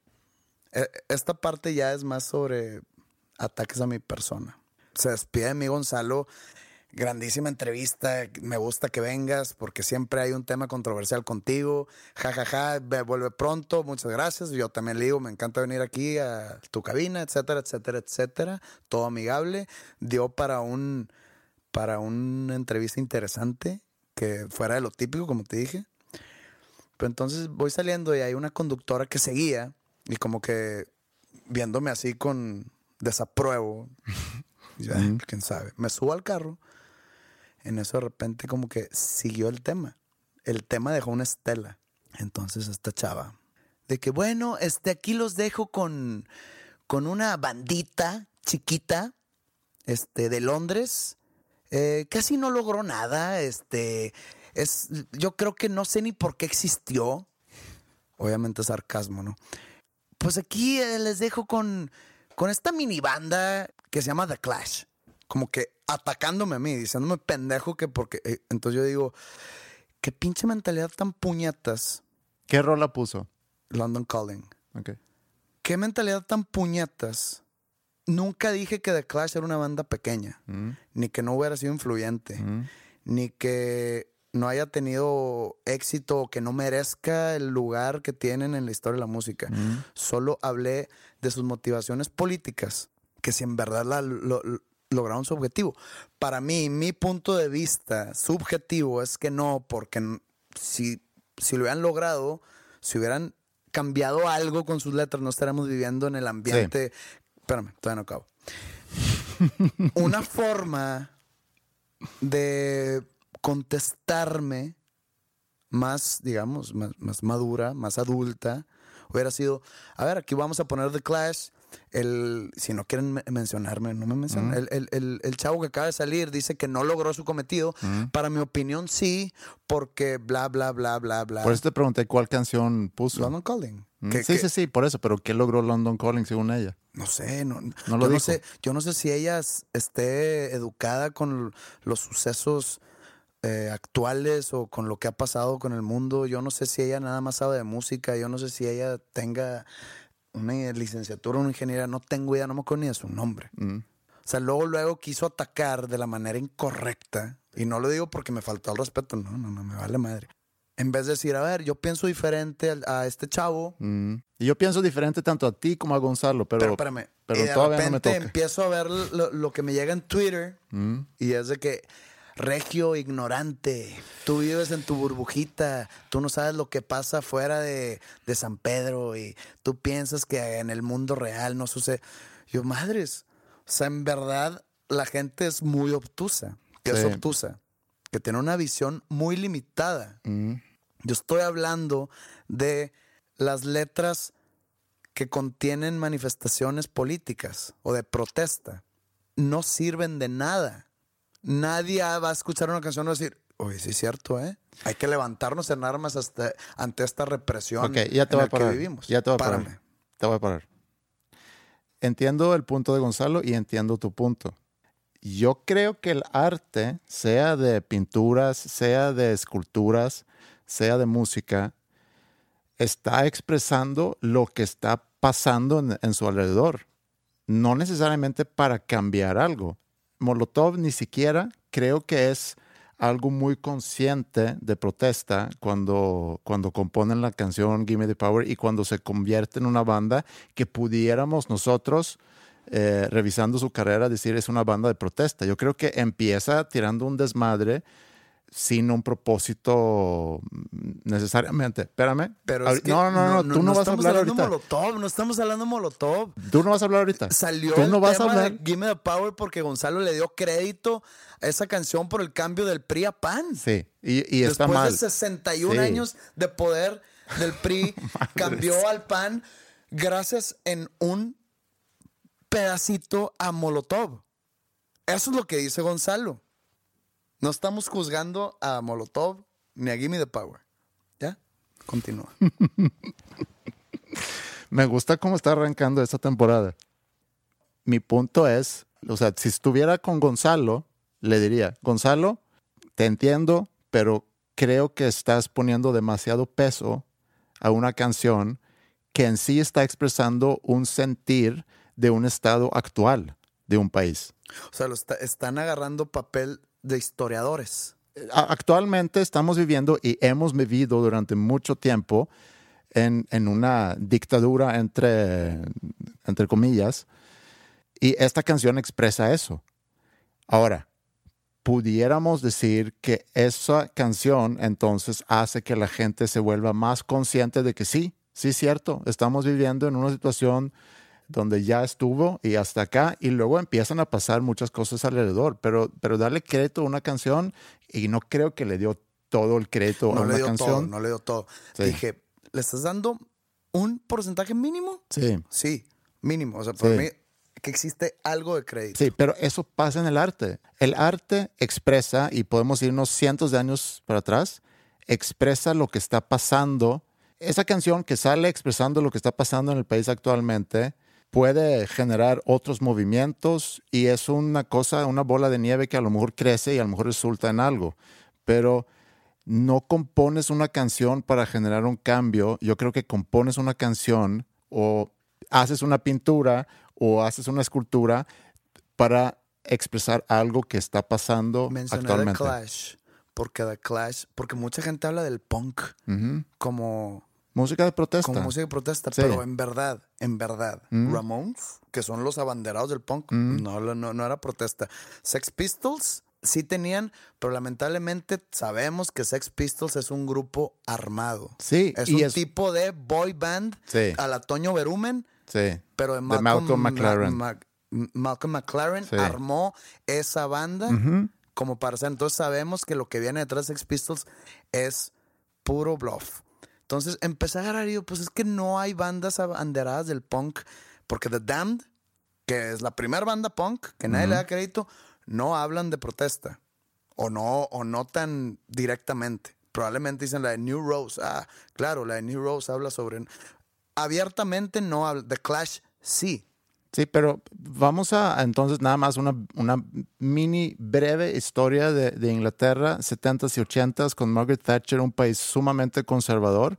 eh, esta parte ya es más sobre ataques a mi persona. Se despide de mí Gonzalo, grandísima entrevista, me gusta que vengas porque siempre hay un tema controversial contigo, jajaja, ve- vuelve pronto, muchas gracias, yo también le digo, me encanta venir aquí a tu cabina, etcétera, etcétera, etcétera, todo amigable, dio para un, para una entrevista interesante, que fuera de lo típico, como te dije. Pero entonces voy saliendo y hay una conductora que seguía y como que viéndome así con desapruebo. "Ay, quién sabe. Me subo al carro. En eso de repente como que siguió el tema. El tema dejó una estela. Entonces esta chava. De que bueno, este aquí los dejo con, con una bandita chiquita este, de Londres. Eh, casi no logró nada. Este, es, yo creo que no sé ni por qué existió. Obviamente sarcasmo, ¿no? Pues aquí eh, les dejo con, con esta mini banda que se llama The Clash. Como que atacándome a mí, diciéndome pendejo que porque... eh, entonces yo digo, qué pinche mentalidad tan puñetas, ¿Qué rola puso? London Calling. Ok. Qué mentalidad tan puñetas. Nunca dije que The Clash era una banda pequeña, Mm, ni que no hubiera sido influyente, mm, ni que no haya tenido éxito o que no merezca el lugar que tienen en la historia de la música. mm. Solo hablé de sus motivaciones políticas, que si en verdad la- lo- lo- lograron su objetivo. Para mí, mi punto de vista subjetivo es que no, porque si, si lo hubieran logrado, si hubieran cambiado algo con sus letras, no estaríamos viviendo en el ambiente. Espérame, todavía no acabo. Una forma de contestarme más, digamos, más, más madura, más adulta, hubiera sido, a ver, aquí vamos a poner The Clash. El, si no quieren me- mencionarme, no me mencionan. El, el- el- el chavo que acaba de salir dice que no logró su cometido. Para mi opinión, sí, porque bla, bla, bla, bla, bla. Por eso te pregunté cuál canción puso. London Calling. Que- sí, que- sí, sí, por eso. Pero ¿qué logró London Calling según ella? No sé, no, No yo, lo no sé, yo no sé si ella esté educada con los sucesos eh, actuales o con lo que ha pasado con el mundo. Yo no sé si ella nada más sabe de música. Yo no sé si ella tenga una licenciatura, una ingeniería. No tengo idea, no me acuerdo ni de su nombre. Mm. O sea, luego, luego quiso atacar de la manera incorrecta. Y no lo digo porque me faltó el respeto. No, no, no, me vale madre. En vez de decir, a ver, yo pienso diferente al- a este chavo. Mm. Y yo pienso diferente tanto a ti como a Gonzalo, pero, Pero, espérame. pero y de todavía no me repente toca. empiezo a ver lo, lo que me llega en Twitter Mm. y es de que regio ignorante, tú vives en tu burbujita, tú no sabes lo que pasa fuera de, de San Pedro y tú piensas que en el mundo real no sucede. Yo, madres, o sea, en verdad la gente es muy obtusa, que es obtusa, que tiene una visión muy limitada. Mm. Yo estoy hablando de las letras que contienen manifestaciones políticas o de protesta. No sirven de nada. Nadie va a escuchar una canción y va a decir, oye, sí es cierto, ¿eh? Hay que levantarnos en armas hasta, ante esta represión ya te en voy la a parar. que vivimos. Ya te voy a parar. Párame. Te voy a parar. entiendo el punto de Gonzalo y entiendo tu punto. Yo creo que el arte, sea de pinturas, sea de esculturas, sea de música, está expresando lo que está pasando en, en su alrededor. No necesariamente para cambiar algo. Molotov ni siquiera creo que es algo muy consciente de protesta cuando, cuando componen la canción Gimme the Power y cuando se convierte en una banda que pudiéramos nosotros, eh, revisando su carrera, decir es una banda de protesta. Yo creo que empieza tirando un desmadre sin un propósito necesariamente. Espérame. Pero es que no, no, no, tú no, vas a estamos hablar hablando ahorita. Molotov, no estamos hablando de Molotov. Tú no vas a hablar ahorita. Salió tú el no vas a tema hablar. de Gimme the Power porque Gonzalo le dio crédito a esa canción por el cambio del PRI a PAN. Sí, y, y está Después mal. de 61 Sí. años de poder del PRI, cambió al PAN gracias en un pedacito a Molotov. Eso es lo que dice Gonzalo. No estamos juzgando a Molotov ni a Gimme the Power. ¿Ya? Continúa. Me gusta cómo está arrancando esta temporada. Mi punto es, o sea, si estuviera con Gonzalo, le diría, Gonzalo, te entiendo, pero creo que estás poniendo demasiado peso a una canción que en sí está expresando un sentir de un estado actual de un país. O sea, lo está- están agarrando papel de historiadores. Actualmente estamos viviendo y hemos vivido durante mucho tiempo en, en una dictadura entre, entre comillas, y esta canción expresa eso. Ahora, pudiéramos decir que esa canción entonces hace que la gente se vuelva más consciente de que sí, sí es cierto, estamos viviendo en una situación donde ya estuvo y hasta acá, y luego empiezan a pasar muchas cosas alrededor, pero, pero darle crédito a una canción, y no creo que le dio todo el crédito a No una canción. todo, no le dio todo. Sí. Dije, ¿le estás dando un porcentaje mínimo? Sí. Sí, mínimo. O sea, por Sí. mí que existe algo de crédito. Sí, pero eso pasa en el arte. El arte expresa, y podemos irnos cientos de años para atrás, expresa lo que está pasando. Esa canción que sale expresando lo que está pasando en el país actualmente puede generar otros movimientos y es una cosa, una bola de nieve que a lo mejor crece y a lo mejor resulta en algo. Pero no compones una canción para generar un cambio. Yo creo que compones una canción o haces una pintura o haces una escultura para expresar algo que está pasando Mencioné The actualmente. Clash. Porque The Clash, porque mucha gente habla del punk como, Música de protesta. como música de protesta, Sí. pero en verdad, en verdad, Ramones, que son los abanderados del punk, no, lo- no, no era protesta. Sex Pistols sí tenían, pero lamentablemente sabemos que Sex Pistols es un grupo armado. Sí, Es y un es- tipo de boy band Sí. a la Toño Berumen, Sí. pero de De Malcolm, Malcolm Ma- McLaren. Ma- Malcolm McLaren Sí. armó esa banda como para hacer. Entonces sabemos que lo que viene detrás de Sex Pistols es puro bluff. Entonces empecé a agarrar y digo, pues es que no hay bandas abanderadas del punk, porque The Damned, que es la primera banda punk, que nadie le da crédito, no hablan de protesta. O no, o no tan directamente. Probablemente dicen la de New Rose. Ah, claro, la de New Rose habla sobre. Abiertamente no habla. The Clash sí. Sí, pero vamos a entonces nada más una, una mini breve historia de, de Inglaterra, 70s y 80s, con Margaret Thatcher, un país sumamente conservador.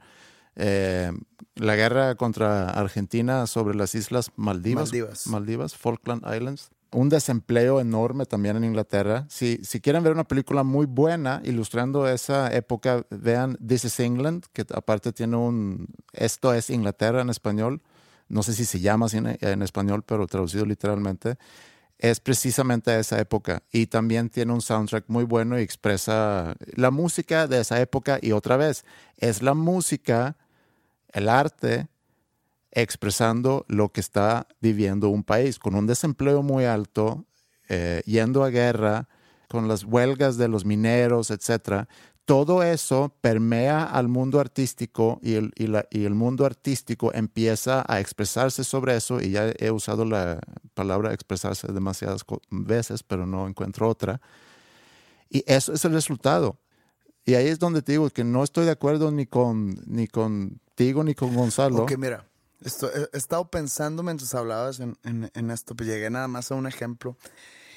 Eh, la guerra contra Argentina sobre las islas Maldivas. Maldivas. Maldivas, Falkland Islands. Un desempleo enorme también en Inglaterra. Si, si quieren ver una película muy buena ilustrando esa época, vean This is England, que aparte tiene un... Esto es Inglaterra en español no sé si se llama en, español, pero traducido literalmente, es precisamente esa época. Y también tiene un soundtrack muy bueno y expresa la música de esa época. Y otra vez, es la música, el arte, expresando lo que está viviendo un país, con un desempleo muy alto, eh, yendo a guerra, con las huelgas de los mineros, etcétera. Todo eso permea al mundo artístico y el, y, el mundo artístico empieza a expresarse sobre eso, y ya he usado la palabra expresarse demasiadas veces, pero no encuentro otra. Y eso es el resultado. Y ahí es donde te digo que no estoy de acuerdo ni con ni contigo ni con Gonzalo. Ok, mira. Esto- he, estado pensando mientras hablabas en, en- en esto, pues llegué nada más a un ejemplo.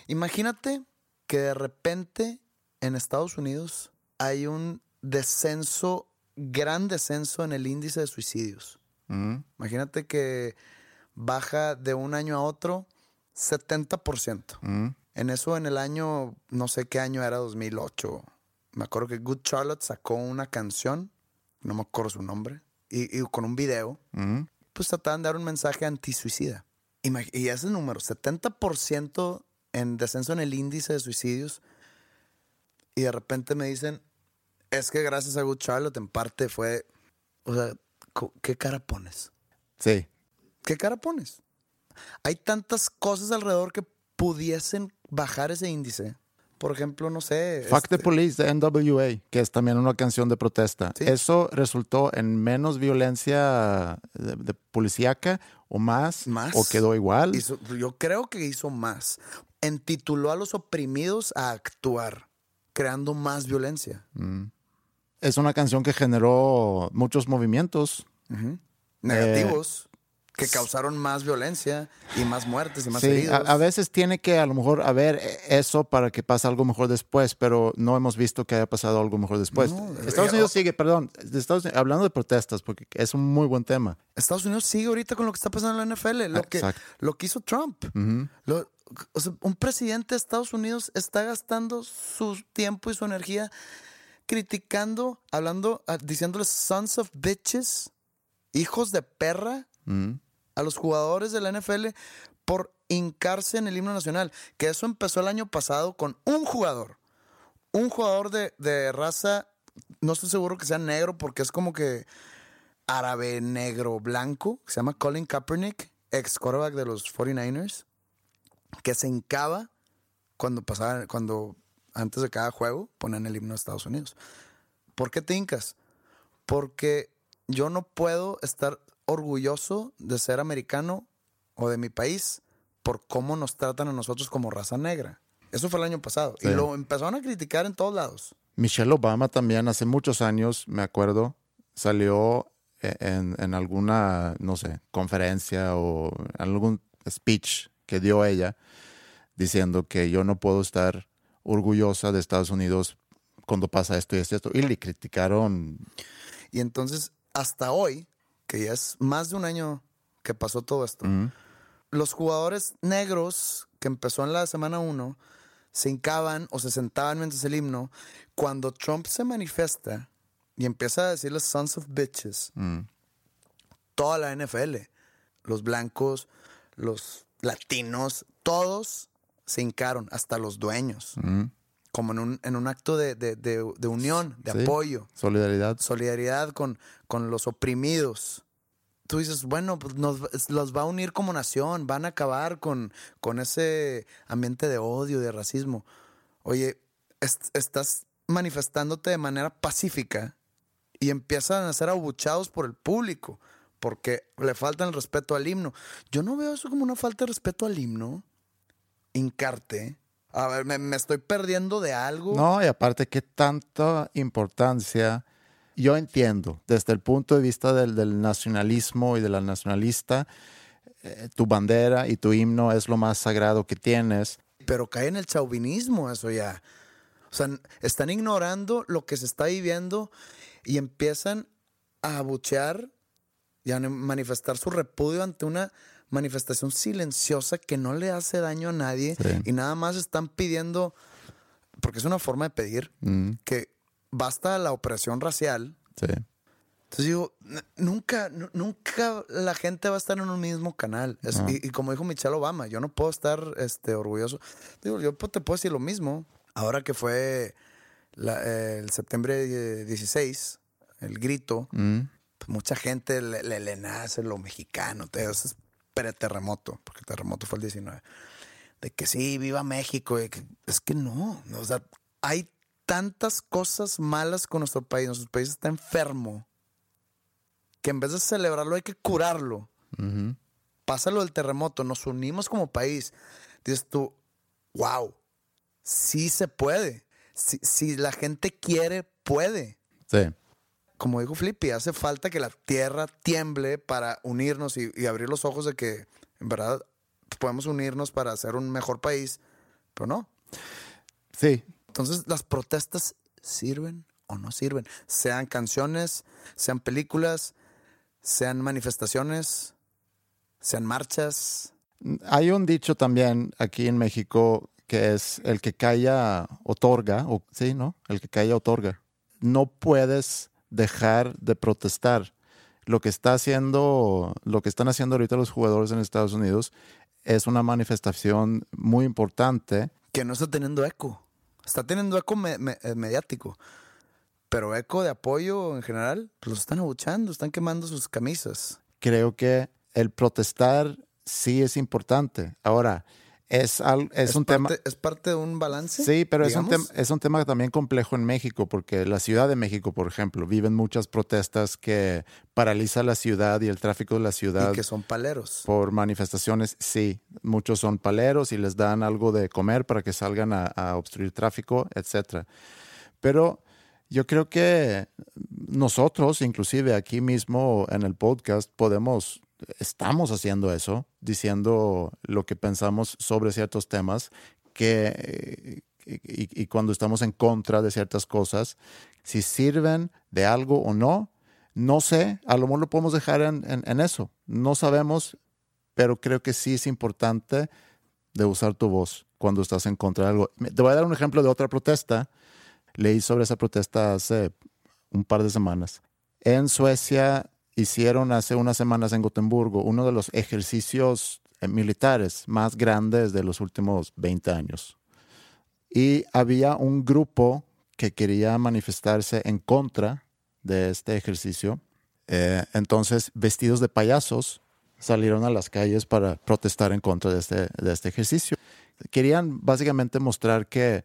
Imagínate que de repente en Estados Unidos hay un descenso, gran descenso en el índice de suicidios. Mm, Imagínate que baja de un año a otro 70%. mm, En eso, en el año, no sé qué año era, 2008. Me acuerdo que Good Charlotte sacó una canción, no me acuerdo su nombre, y, y con un video, mm. pues trataban de dar un mensaje antisuicida. Y ese número, 70% en descenso en el índice de suicidios, y de repente me dicen, es que gracias a Good Charlotte en parte fue, o sea, ¿qué cara pones? Sí. ¿Qué cara pones? Hay tantas cosas alrededor que pudiesen bajar ese índice. Por ejemplo, no sé. Fuck the este, Police de NWA, que es también una canción de protesta. Sí. Eso resultó en menos violencia de, de policíaca o más, Más. o quedó igual. hizo- yo creo que hizo más. Entituló a los oprimidos a actuar, creando más violencia. Es una canción que generó muchos movimientos. Negativos que causaron más violencia y más muertes y más Sí, a, heridos. a veces tiene que a lo mejor haber eh, eso para que pase algo mejor después, pero no hemos visto que haya pasado algo mejor después. No, Estados eh, Unidos sigue, perdón, Estados Unidos- hablando de protestas, porque es un muy buen tema. Estados Unidos sigue ahorita con lo que está pasando en la NFL, lo, que, lo que hizo Trump. Lo- o sea, un presidente de Estados Unidos está gastando su tiempo y su energía criticando, hablando, ah, diciéndoles sons of bitches, hijos de perra, a los jugadores de la NFL por hincarse en el himno nacional. Que eso empezó el año pasado con un jugador. Un jugador de, de raza, no estoy seguro que sea negro porque es como que árabe, negro, blanco, que se llama Colin Kaepernick, ex quarterback de los 49ers, que se hincaba cuando pasaba, cuando antes de cada juego ponían el himno de Estados Unidos. ¿Por qué te hincas? Porque yo no puedo estar orgulloso de ser americano o de mi país por cómo nos tratan a nosotros como raza negra. Eso fue el año pasado. Sí. Y lo empezaron a criticar en todos lados. Michelle Obama también hace muchos años, me acuerdo, salió e- en, en alguna, no sé, conferencia o algún speech que dio ella diciendo que yo no puedo estar orgullosa de Estados Unidos cuando pasa esto y esto y esto. Y le criticaron. Y entonces, hasta hoy, que ya es más de un año que pasó todo esto, los jugadores negros que empezó en la semana 1 se hincaban o se sentaban mientras el himno. Cuando Trump se manifiesta y empieza a decirles sons of bitches, toda la NFL, los blancos, los latinos, todos se hincaron, hasta los dueños, como en un, en un acto de, de- de- de unión, de Sí. apoyo Solidaridad. solidaridad con, con los oprimidos. Tú dices, bueno, pues nos, los va a unir como nación, van a acabar con, con ese ambiente de odio, de racismo. Oye, est- estás manifestándote de manera pacífica y empiezan a ser abuchados por el público porque le faltan el respeto al himno. Yo no veo eso como una falta de respeto al himno. Hincarte. A ver, me, me estoy perdiendo de algo. No, y aparte, qué tanta importancia. Yo entiendo, desde el punto de vista del, del nacionalismo y de la nacionalista, eh, tu bandera y tu himno es lo más sagrado que tienes. pero cae en el chauvinismo eso ya. O sea, están ignorando lo que se está viviendo y empiezan a abuchear y a manifestar su repudio ante una manifestación silenciosa que no le hace daño a nadie Sí. y nada más están pidiendo, porque es una forma de pedir, que basta la opresión racial. Sí. Entonces digo, nunca, nu- nunca la gente va a estar en un mismo canal. Es- y, y como dijo Michelle Obama, yo no puedo estar este, orgulloso. Digo, yo te puedo decir lo mismo. Ahora que fue la- eh, el septiembre eh, 16, el grito, pues, mucha gente le, le- le nace lo mexicano. Te, es preterremoto, porque el terremoto fue el 19. De que sí, viva México. que- es que no. no, O sea, hay tantas cosas malas con nuestro país. Nuestro país está enfermo que en vez de celebrarlo hay que curarlo. Pasa lo del terremoto, nos unimos como país. Dices tú, wow, sí se puede. Si, si la gente quiere, puede. Sí. Como dijo Flippy, hace falta que la tierra tiemble para unirnos y, y abrir los ojos de que en verdad podemos unirnos para hacer un mejor país, pero no. Sí, Entonces, las protestas sirven o no sirven. Sean canciones, sean películas, sean manifestaciones, sean marchas. Hay un dicho también aquí en México que es el que calla otorga, o sí, ¿no? El que calla otorga. No puedes dejar de protestar. Lo que está haciendo, lo que están haciendo ahorita los jugadores en Estados Unidos es una manifestación muy importante. que no está teniendo eco. Está teniendo eco me- me- eh, mediático. Pero eco de apoyo en general, pues los están abuchando, están quemando sus camisas. Creo que el protestar sí es importante. Ahora, es, al- es, un tema... parte, ¿Es parte de un balance? Sí, pero es un, tema, es un tema también complejo en México, porque la Ciudad de México, por ejemplo, viven muchas protestas que paraliza la ciudad y el tráfico de la ciudad Y que son paleros. por manifestaciones. Sí, muchos son paleros y les dan algo de comer para que salgan a, a obstruir tráfico, etcétera. Pero yo creo que nosotros, inclusive aquí mismo en el podcast, podemos, estamos haciendo eso, diciendo lo que pensamos sobre ciertos temas, que, eh, y, cuando estamos en contra de ciertas cosas, si sirven de algo o no, no sé, a lo mejor lo podemos dejar en, en- en eso. No sabemos, pero creo que sí es importante de usar tu voz cuando estás en contra de algo. Te voy a dar un ejemplo de otra protesta. Leí sobre esa protesta hace un par de semanas. En Suecia hicieron hace unas semanas en Gotemburgo uno de los ejercicios eh, militares más grandes de los últimos 20 años. Y había un grupo que quería manifestarse en contra de este ejercicio. Eh, entonces, vestidos de payasos, salieron a las calles para protestar en contra de este, de este ejercicio. Querían básicamente mostrar que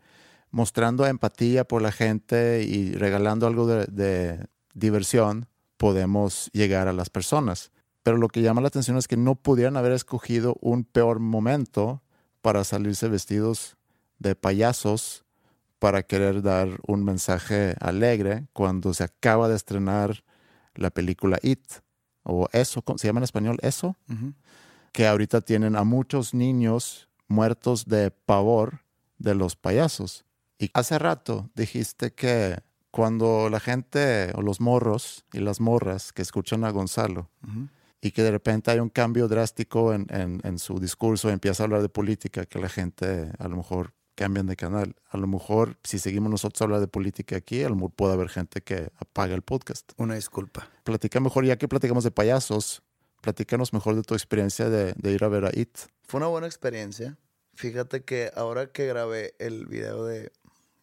mostrando empatía por la gente y regalando algo de, de diversión, podemos llegar a las personas. Pero lo que llama la atención es que no pudieran haber escogido un peor momento para salirse vestidos de payasos para querer dar un mensaje alegre cuando se acaba de estrenar la película It o Eso, ¿cómo se llama en español Eso, que ahorita tienen a muchos niños muertos de pavor de los payasos. Y hace rato dijiste que cuando la gente o los morros y las morras que escuchan a Gonzalo Ujú. y que de repente hay un cambio drástico en, en- en su discurso, empieza a hablar de política, que la gente a lo mejor cambian de canal. A lo mejor si seguimos nosotros a hablar de política aquí, a lo mejor puede haber gente que apaga el podcast. Una disculpa. Platica mejor, ya que platicamos de payasos, platícanos mejor de tu experiencia de, de ir a ver a It. Fue una buena experiencia. Fíjate que ahora que grabé el video de,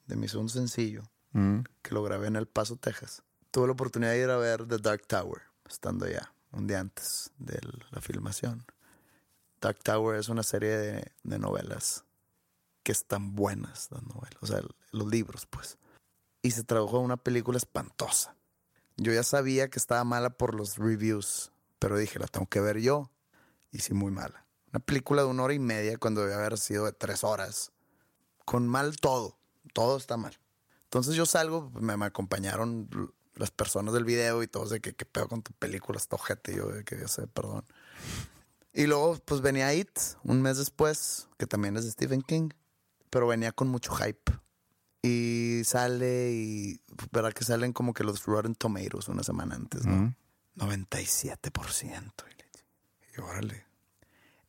de mi segundo sencillo, Mm. que lo grabé en El Paso, Texas, tuve la oportunidad de ir a ver The Dark Tower, estando allá, un día antes de la filmación. Dark Tower es una serie de, novelas que están buenas, las novelas, o sea, los libros, pues. Y se tradujo a una película espantosa. Yo ya sabía que estaba mala por los reviews, pero dije, la tengo que ver yo. Y sí, muy mala. Una película de una hora y media cuando debe haber sido de tres horas. Con mal todo. Todo está mal. Entonces yo salgo, me, me acompañaron las personas del video y todos de que qué pedo con tu película, está ojete. Yo de que yo sé, perdón. Y luego pues venía It un mes después, que también es de Stephen King, pero venía con mucho hype. Y sale y, ¿verdad? Que salen como que los Rotten Tomatoes una semana antes, ¿no? Mm. 97%. Y le- y órale.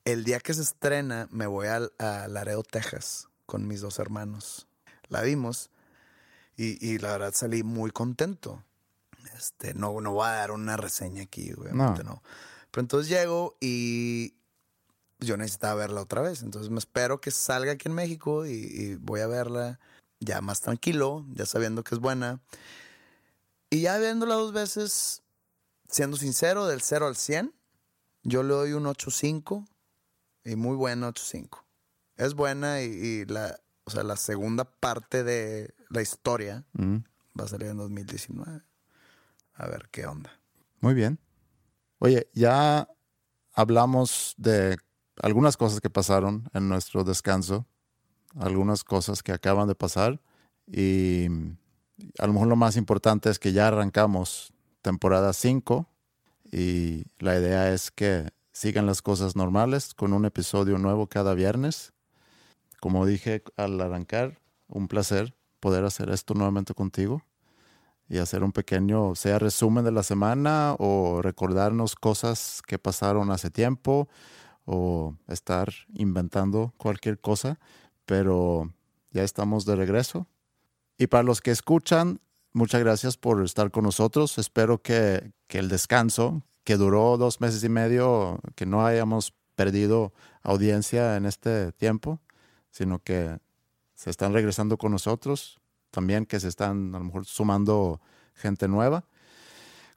El día que se estrena, me voy al- a, Laredo, Texas, con mis dos hermanos. La vimos y, y la verdad salí muy contento. Este, no, no voy a dar una reseña aquí, obviamente no. Pero entonces llego y yo necesitaba verla otra vez. Entonces me espero que salga aquí en México y, y voy a verla ya más tranquilo, ya sabiendo que es buena. Y ya viéndola dos veces, siendo sincero, del 0 al 100, yo le doy un 8.5 y muy buena 8.5. Es buena y, y la, o sea, la segunda parte de la historia Mm. va a salir en 2019. A ver qué onda. Muy bien. Oye, ya hablamos de algunas cosas que pasaron en nuestro descanso, algunas cosas que acaban de pasar y a lo mejor lo más importante es que ya arrancamos temporada 5 y la idea es que sigan las cosas normales con un episodio nuevo cada viernes. Como dije al arrancar, un placer poder hacer esto nuevamente contigo y hacer un pequeño, sea resumen de la semana o recordarnos cosas que pasaron hace tiempo o estar inventando cualquier cosa, pero ya estamos de regreso. Y para los que escuchan, muchas gracias por estar con nosotros. Espero que, que el descanso, que duró dos meses y medio, que no hayamos perdido audiencia en este tiempo, sino que se están regresando con nosotros, también que se están a lo mejor sumando gente nueva.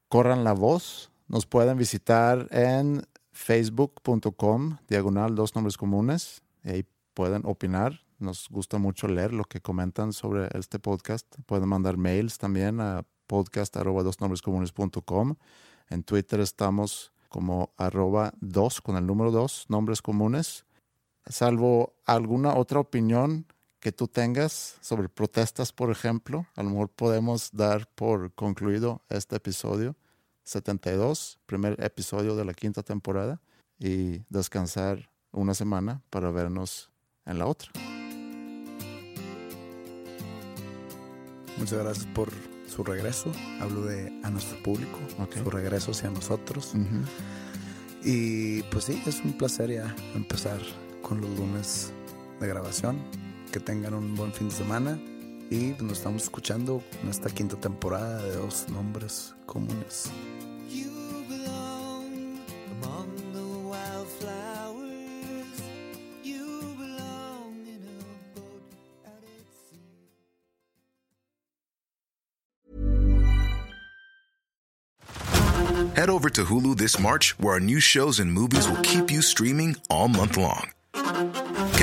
Corran la voz, nos pueden visitar en facebook.com, diagonal dos nombres comunes, y ahí pueden opinar. Nos gusta mucho leer lo que comentan sobre este podcast. Pueden mandar mails también a podcast dos nombres comunes.com. En Twitter estamos como arroba dos con el número dos, nombres comunes. Salvo alguna otra opinión que tú tengas sobre protestas, por ejemplo, a lo mejor podemos dar por concluido este episodio 72, primer episodio de la quinta temporada, y descansar una semana para vernos en la otra. Muchas gracias por su regreso. Hablo de a nuestro público, su regreso hacia nosotros. Y pues sí, es un placer ya empezar con los lunes de grabación. Que tengan un buen fin de semana. Y nos estamos escuchando en esta quinta temporada de dos nombres comunes. You belong among the wildflowers. You belong in a boat out at sea. Head over to Hulu this March, where our new shows and movies will keep you streaming all month long.